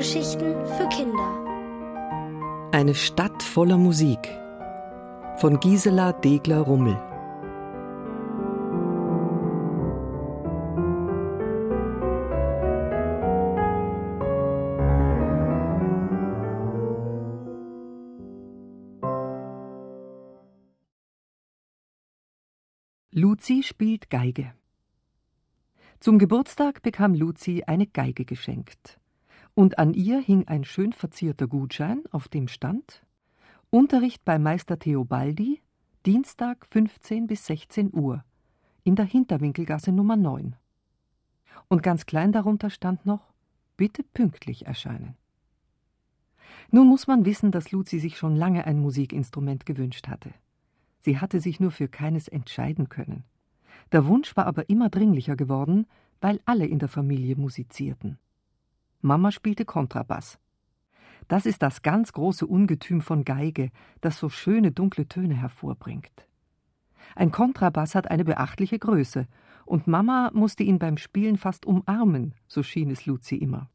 Hörgeschichten für Kinder. Eine Stadt voller Musik von Gisela Degler-Rummel. Luzi spielt Geige. Zum Geburtstag bekam Luzi eine Geige geschenkt. Und an ihr hing ein schön verzierter Gutschein, auf dem stand Unterricht bei Meister Theobaldi, Dienstag 15 bis 16 Uhr, in der Hinterwinkelgasse Nummer 9. Und ganz klein darunter stand noch Bitte pünktlich erscheinen. Nun muss man wissen, dass Luzi sich schon lange ein Musikinstrument gewünscht hatte. Sie hatte sich nur für keines entscheiden können. Der Wunsch war aber immer dringlicher geworden, weil alle in der Familie musizierten. Mama spielte Kontrabass. Das ist das ganz große Ungetüm von Geige, das so schöne dunkle Töne hervorbringt. Ein Kontrabass hat eine beachtliche Größe, und Mama musste ihn beim Spielen fast umarmen, so schien es Luzi immer.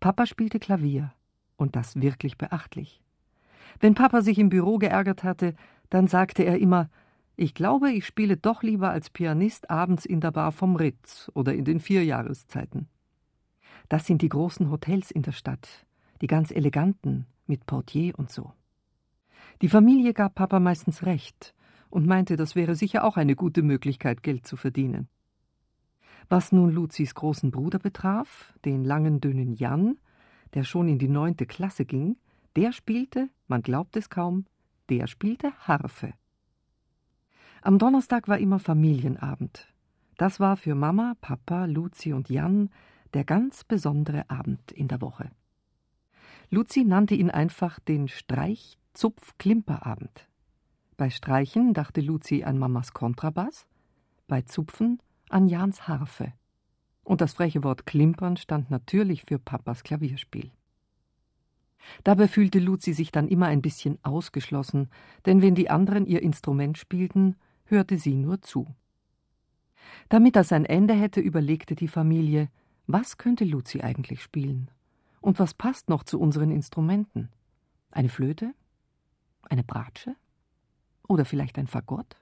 Papa spielte Klavier, und das wirklich beachtlich. Wenn Papa sich im Büro geärgert hatte, dann sagte er immer ich glaube, ich spiele doch lieber als Pianist abends in der Bar vom Ritz oder in den vier Jahreszeiten. Das sind die großen Hotels in der Stadt, die ganz eleganten, mit Portier und so. Die Familie gab Papa meistens recht und meinte, das wäre sicher auch eine gute Möglichkeit, Geld zu verdienen. Was nun Luzis großen Bruder betraf, den langen, dünnen Jan, der schon in die neunte Klasse ging, der spielte, man glaubt es kaum, der spielte Harfe. Am Donnerstag war immer Familienabend. Das war für Mama, Papa, Luzi und Jan der ganz besondere Abend in der Woche. Luzi nannte ihn einfach den Streich-Zupf-Klimperabend. Bei Streichen dachte Luzi an Mamas Kontrabass, bei Zupfen an Jans Harfe. Und das freche Wort Klimpern stand natürlich für Papas Klavierspiel. Dabei fühlte Luzi sich dann immer ein bisschen ausgeschlossen, denn wenn die anderen ihr Instrument spielten, hörte sie nur zu. Damit das ein Ende hätte, überlegte die Familie, was könnte Luzi eigentlich spielen? Und was passt noch zu unseren Instrumenten? Eine Flöte? Eine Bratsche? Oder vielleicht ein Fagott?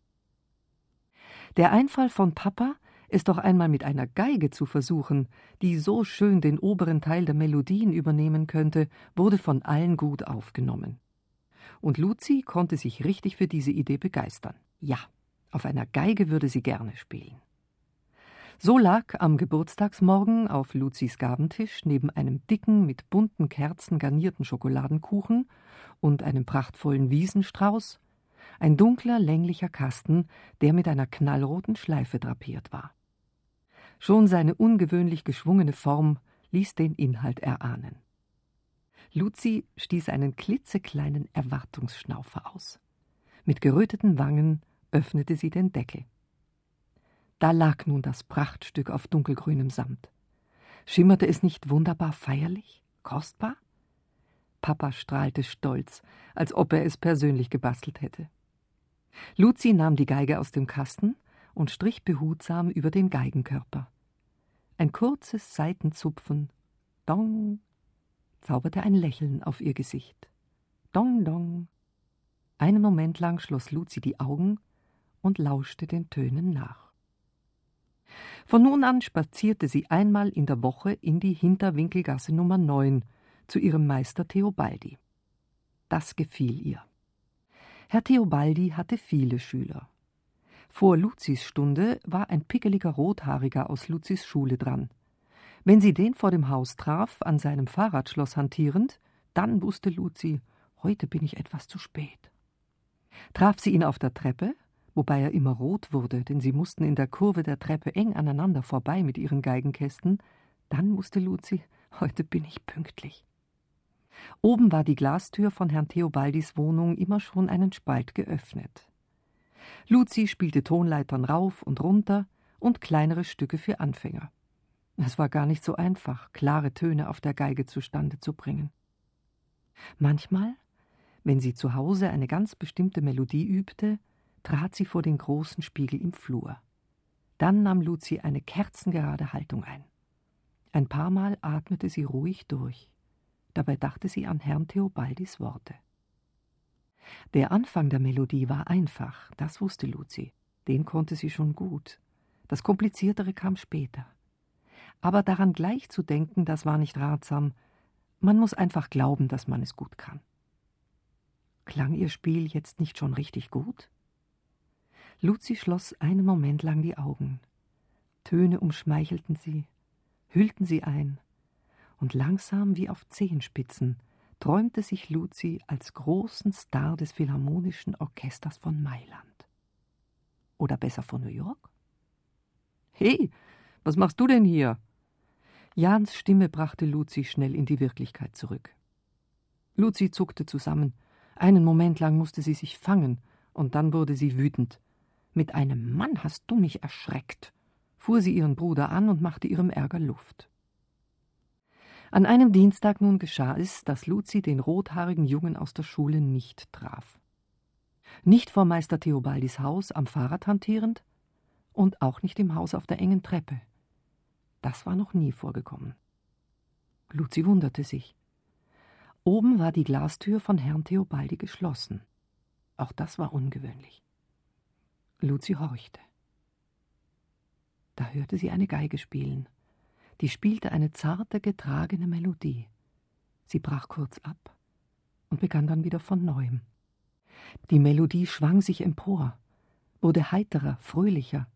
Der Einfall von Papa, es doch einmal mit einer Geige zu versuchen, die so schön den oberen Teil der Melodien übernehmen könnte, wurde von allen gut aufgenommen. Und Luzi konnte sich richtig für diese Idee begeistern. Ja, auf einer Geige würde sie gerne spielen. So lag am Geburtstagsmorgen auf Luzis Gabentisch neben einem dicken, mit bunten Kerzen garnierten Schokoladenkuchen und einem prachtvollen Wiesenstrauß ein dunkler, länglicher Kasten, der mit einer knallroten Schleife drapiert war. Schon seine ungewöhnlich geschwungene Form ließ den Inhalt erahnen. Luzi stieß einen klitzekleinen Erwartungsschnaufer aus. Mit geröteten Wangen öffnete sie den Deckel. Da lag nun das Prachtstück auf dunkelgrünem Samt. Schimmerte es nicht wunderbar feierlich, kostbar? Papa strahlte stolz, als ob er es persönlich gebastelt hätte. Luzi nahm die Geige aus dem Kasten und strich behutsam über den Geigenkörper. Ein kurzes Seitenzupfen, dong, zauberte ein Lächeln auf ihr Gesicht. Dong, dong. Einen Moment lang schloss Luzi die Augen und lauschte den Tönen nach. Von nun an spazierte sie einmal in der Woche in die Hinterwinkelgasse Nummer 9 zu ihrem Meister Theobaldi. Das gefiel ihr. Herr Theobaldi hatte viele Schüler. Vor Luzis Stunde war ein pickeliger Rothaariger aus Luzis Schule dran. Wenn sie den vor dem Haus traf, an seinem Fahrradschloss hantierend, dann wusste Luzi, heute bin ich etwas zu spät. Traf sie ihn auf der Treppe, wobei er immer rot wurde, denn sie mussten in der Kurve der Treppe eng aneinander vorbei mit ihren Geigenkästen, dann musste Luzi, heute bin ich pünktlich. Oben war die Glastür von Herrn Theobaldis Wohnung immer schon einen Spalt geöffnet. Luzi spielte Tonleitern rauf und runter und kleinere Stücke für Anfänger. Es war gar nicht so einfach, klare Töne auf der Geige zustande zu bringen. Manchmal, wenn sie zu Hause eine ganz bestimmte Melodie übte, trat sie vor den großen Spiegel im Flur. Dann nahm Luzi eine kerzengerade Haltung ein. Ein paar Mal atmete sie ruhig durch. Dabei dachte sie an Herrn Theobaldis Worte. Der Anfang der Melodie war einfach, das wusste Luzi. Den konnte sie schon gut. Das Kompliziertere kam später. Aber daran gleich zu denken, das war nicht ratsam. Man muss einfach glauben, dass man es gut kann. Klang ihr Spiel jetzt nicht schon richtig gut? Luzi schloss einen Moment lang die Augen. Töne umschmeichelten sie, hüllten sie ein, und langsam wie auf Zehenspitzen träumte sich Luzi als großen Star des Philharmonischen Orchesters von Mailand. Oder besser von New York? Hey, was machst du denn hier? Jans Stimme brachte Luzi schnell in die Wirklichkeit zurück. Luzi zuckte zusammen. Einen Moment lang musste sie sich fangen, und dann wurde sie wütend. Mit einem Mann hast du mich erschreckt, fuhr sie ihren Bruder an und machte ihrem Ärger Luft. An einem Dienstag nun geschah es, dass Luzi den rothaarigen Jungen aus der Schule nicht traf. Nicht vor Meister Theobaldis Haus am Fahrrad hantierend und auch nicht im Haus auf der engen Treppe. Das war noch nie vorgekommen. Luzi wunderte sich. Oben war die Glastür von Herrn Theobaldi geschlossen. Auch das war ungewöhnlich. Luzi horchte. Da hörte sie eine Geige spielen die spielte eine zarte, getragene Melodie. Sie brach kurz ab und begann dann wieder von neuem. Die Melodie schwang sich empor, wurde heiterer, fröhlicher,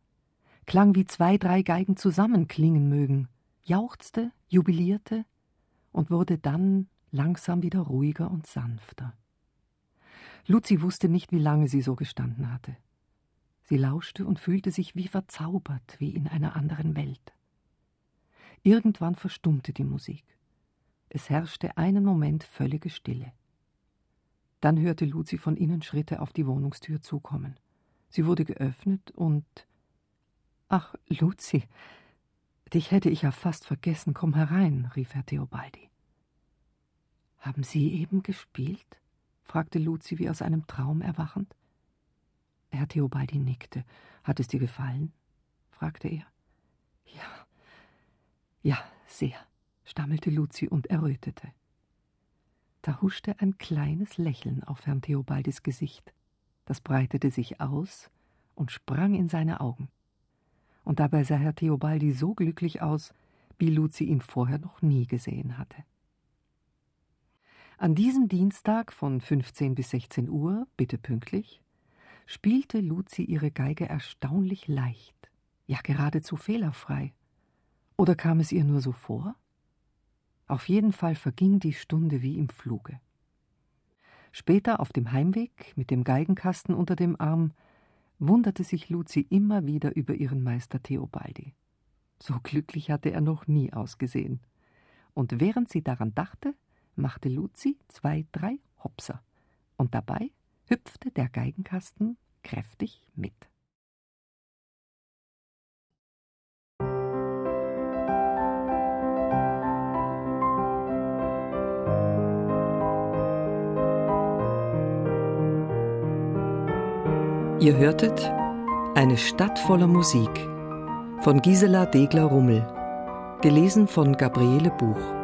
klang wie zwei, drei Geigen zusammenklingen mögen, jauchzte, jubilierte und wurde dann langsam wieder ruhiger und sanfter. Luzi wusste nicht, wie lange sie so gestanden hatte. Sie lauschte und fühlte sich wie verzaubert, wie in einer anderen Welt. Irgendwann verstummte die Musik. Es herrschte einen Moment völlige Stille. Dann hörte Luzi von innen Schritte auf die Wohnungstür zukommen. Sie wurde geöffnet und Ach, Luzi, dich hätte ich ja fast vergessen, komm herein, rief Herr Theobaldi. Haben Sie eben gespielt? fragte Luzi wie aus einem Traum erwachend. Herr Theobaldi nickte. Hat es dir gefallen? fragte er. Ja, ja, sehr, stammelte Luzi und errötete. Da huschte ein kleines Lächeln auf Herrn Theobaldis Gesicht. Das breitete sich aus und sprang in seine Augen. Und dabei sah Herr Theobaldi so glücklich aus, wie Luzi ihn vorher noch nie gesehen hatte. An diesem Dienstag von 15 bis 16 Uhr, bitte pünktlich, spielte Luzi ihre Geige erstaunlich leicht, ja geradezu fehlerfrei oder kam es ihr nur so vor? Auf jeden Fall verging die Stunde wie im Fluge. Später auf dem Heimweg mit dem Geigenkasten unter dem Arm wunderte sich Luzi immer wieder über ihren Meister Theobaldi. So glücklich hatte er noch nie ausgesehen. Und während sie daran dachte, machte Luzi zwei, drei Hopser, und dabei hüpfte der Geigenkasten kräftig mit. Ihr hörtet Eine Stadt voller Musik von Gisela Degler-Rummel, gelesen von Gabriele Buch.